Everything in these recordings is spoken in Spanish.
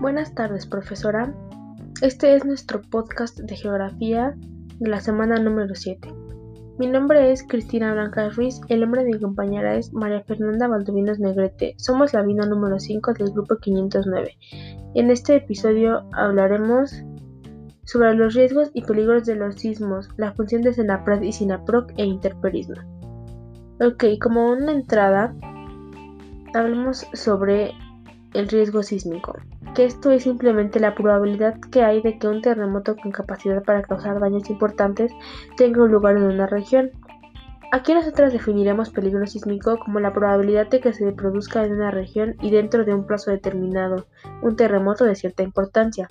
Buenas tardes, profesora. Este es nuestro podcast de geografía de la semana número 7. Mi nombre es Cristina Blanca Ruiz el nombre de mi compañera es María Fernanda Valdovinos Negrete. Somos la vino número 5 del grupo 509. En este episodio hablaremos sobre los riesgos y peligros de los sismos, la función de Senapred y Sinaproc e interperismo. Ok, como una entrada, hablemos sobre el riesgo sísmico, que esto es simplemente la probabilidad que hay de que un terremoto con capacidad para causar daños importantes tenga un lugar en una región. Aquí nosotros definiremos peligro sísmico como la probabilidad de que se produzca en una región y dentro de un plazo determinado un terremoto de cierta importancia.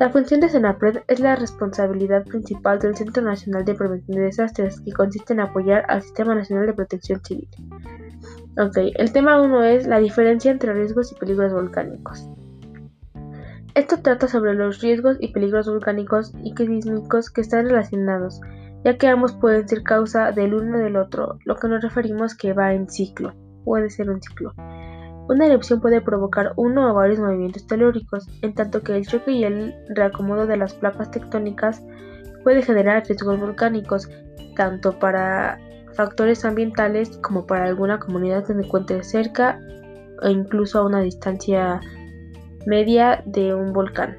La función de SENAPRED es la responsabilidad principal del Centro Nacional de Prevención de Desastres, que consiste en apoyar al Sistema Nacional de Protección Civil. Ok, el tema 1 es la diferencia entre riesgos y peligros volcánicos. Esto trata sobre los riesgos y peligros volcánicos y sísmicos que están relacionados, ya que ambos pueden ser causa del uno del otro, lo que nos referimos que va en ciclo, puede ser un ciclo. Una erupción puede provocar uno o varios movimientos telúricos, en tanto que el choque y el reacomodo de las placas tectónicas puede generar riesgos volcánicos, tanto para factores ambientales como para alguna comunidad que se encuentre cerca o incluso a una distancia media de un volcán.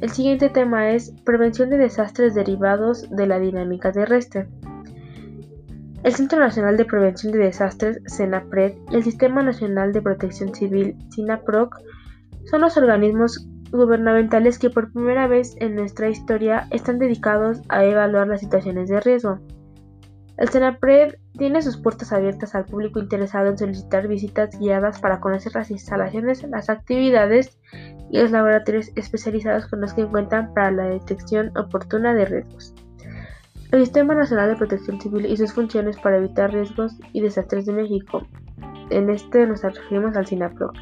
El siguiente tema es prevención de desastres derivados de la dinámica terrestre. El Centro Nacional de Prevención de Desastres, CENAPRED, y el Sistema Nacional de Protección Civil, SINAPROC, son los organismos gubernamentales que por primera vez en nuestra historia están dedicados a evaluar las situaciones de riesgo. El CENAPRED tiene sus puertas abiertas al público interesado en solicitar visitas guiadas para conocer las instalaciones, las actividades y los laboratorios especializados con los que cuentan para la detección oportuna de riesgos. El Sistema Nacional de Protección Civil y sus funciones para evitar riesgos y desastres de México. En este nos referimos al SINAPROC,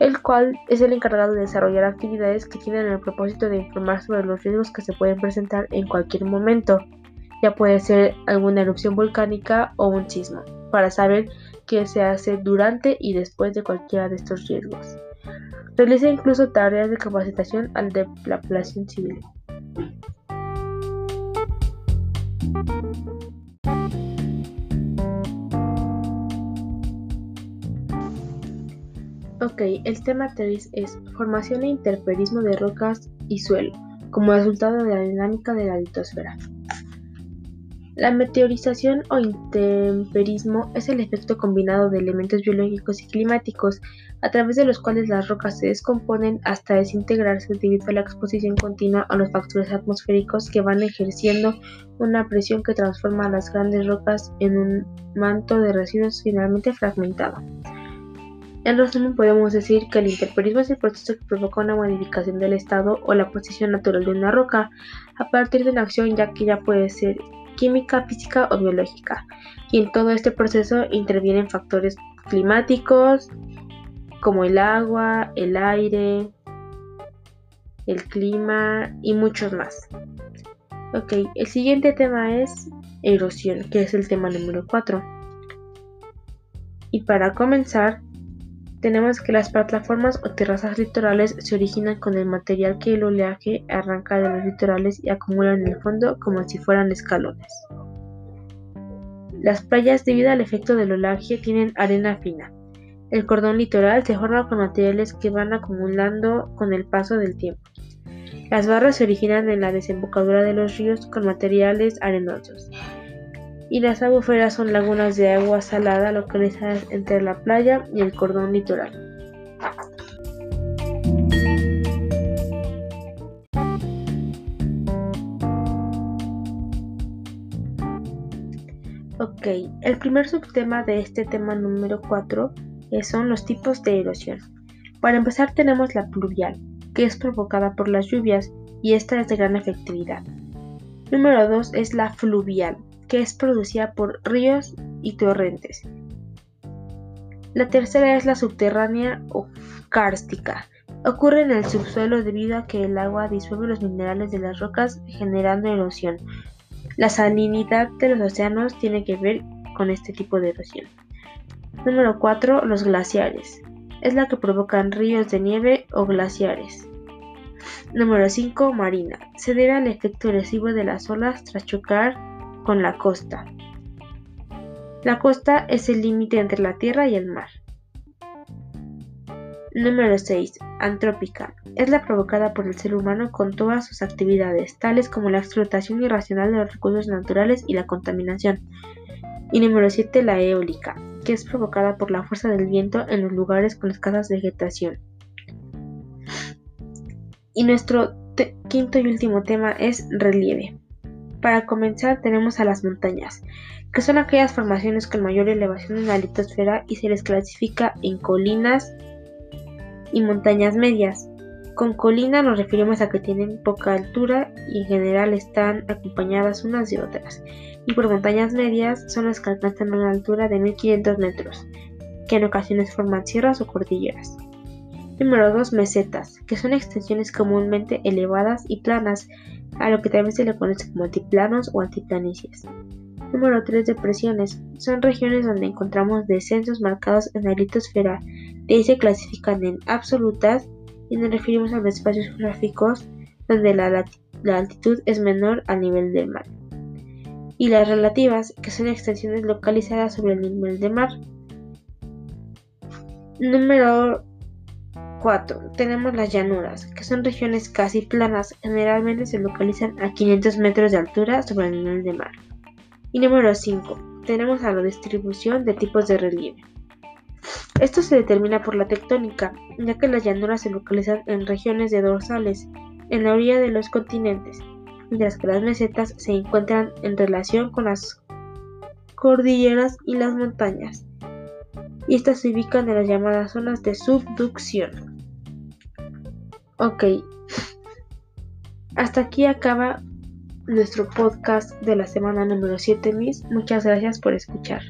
el cual es el encargado de desarrollar actividades que tienen el propósito de informar sobre los riesgos que se pueden presentar en cualquier momento ya puede ser alguna erupción volcánica o un sismo, para saber qué se hace durante y después de cualquiera de estos riesgos. Realiza incluso tareas de capacitación al de la población civil. Ok, el tema 3 es formación e interferismo de rocas y suelo, como resultado de la dinámica de la litosfera. La meteorización o intemperismo es el efecto combinado de elementos biológicos y climáticos, a través de los cuales las rocas se descomponen hasta desintegrarse debido a la exposición continua a los factores atmosféricos que van ejerciendo una presión que transforma a las grandes rocas en un manto de residuos finalmente fragmentado. En resumen, podemos decir que el interperismo es el proceso que provoca una modificación del estado o la posición natural de una roca a partir de una acción ya que ya puede ser química, física o biológica. Y en todo este proceso intervienen factores climáticos como el agua, el aire, el clima y muchos más. Ok, el siguiente tema es erosión, que es el tema número 4. Y para comenzar, tenemos que las plataformas o terrazas litorales se originan con el material que el oleaje arranca de los litorales y acumula en el fondo como si fueran escalones. Las playas debido al efecto del oleaje tienen arena fina. El cordón litoral se forma con materiales que van acumulando con el paso del tiempo. Las barras se originan en la desembocadura de los ríos con materiales arenosos y las albuferas son lagunas de agua salada localizadas entre la playa y el cordón litoral. Ok, el primer subtema de este tema número 4 son los tipos de erosión. Para empezar tenemos la pluvial, que es provocada por las lluvias y esta es de gran efectividad. Número 2 es la fluvial, que es producida por ríos y torrentes. La tercera es la subterránea o kárstica. Ocurre en el subsuelo debido a que el agua disuelve los minerales de las rocas generando erosión. La salinidad de los océanos tiene que ver con este tipo de erosión. Número 4. Los glaciares. es la que provocan ríos de nieve o glaciares. Número 5. Marina. Se debe al efecto lesivo de las olas tras chocar con la costa. La costa es el límite entre la tierra y el mar. Número 6. Antrópica. Es la provocada por el ser humano con todas sus actividades, tales como la explotación irracional de los recursos naturales y la contaminación. Y número 7. La eólica, que es provocada por la fuerza del viento en los lugares con escasa vegetación. Y nuestro quinto y último tema es relieve. Para comenzar tenemos a las montañas, que son aquellas formaciones con mayor elevación en la litosfera y se les clasifica en colinas, y montañas medias. Con colina nos referimos a que tienen poca altura y en general están acompañadas unas de otras. Y por montañas medias son las que alcanzan una altura de 1500 metros, que en ocasiones forman sierras o cordilleras. Número 2. Mesetas, que son extensiones comúnmente elevadas y planas, a lo que también se le conoce como altiplanos o altiplanicies. Número 3. Depresiones. Son regiones donde encontramos descensos marcados en la litosfera de ahí se clasifican en absolutas y nos referimos a los espacios geográficos donde la, altitud es menor al nivel del mar. Y las relativas, que son extensiones localizadas sobre el nivel del mar. Número 4. Tenemos las llanuras, que son regiones casi planas, generalmente se localizan a 500 metros de altura sobre el nivel del mar. Y número 5. Tenemos a la distribución de tipos de relieve. Esto se determina por la tectónica, ya que las llanuras se localizan en regiones de dorsales, en la orilla de los continentes, mientras que las mesetas se encuentran en relación con las cordilleras y las montañas, y estas se ubican en las llamadas zonas de subducción. Ok, hasta aquí acaba nuestro podcast de la semana número 7, Miss. Muchas gracias por escuchar.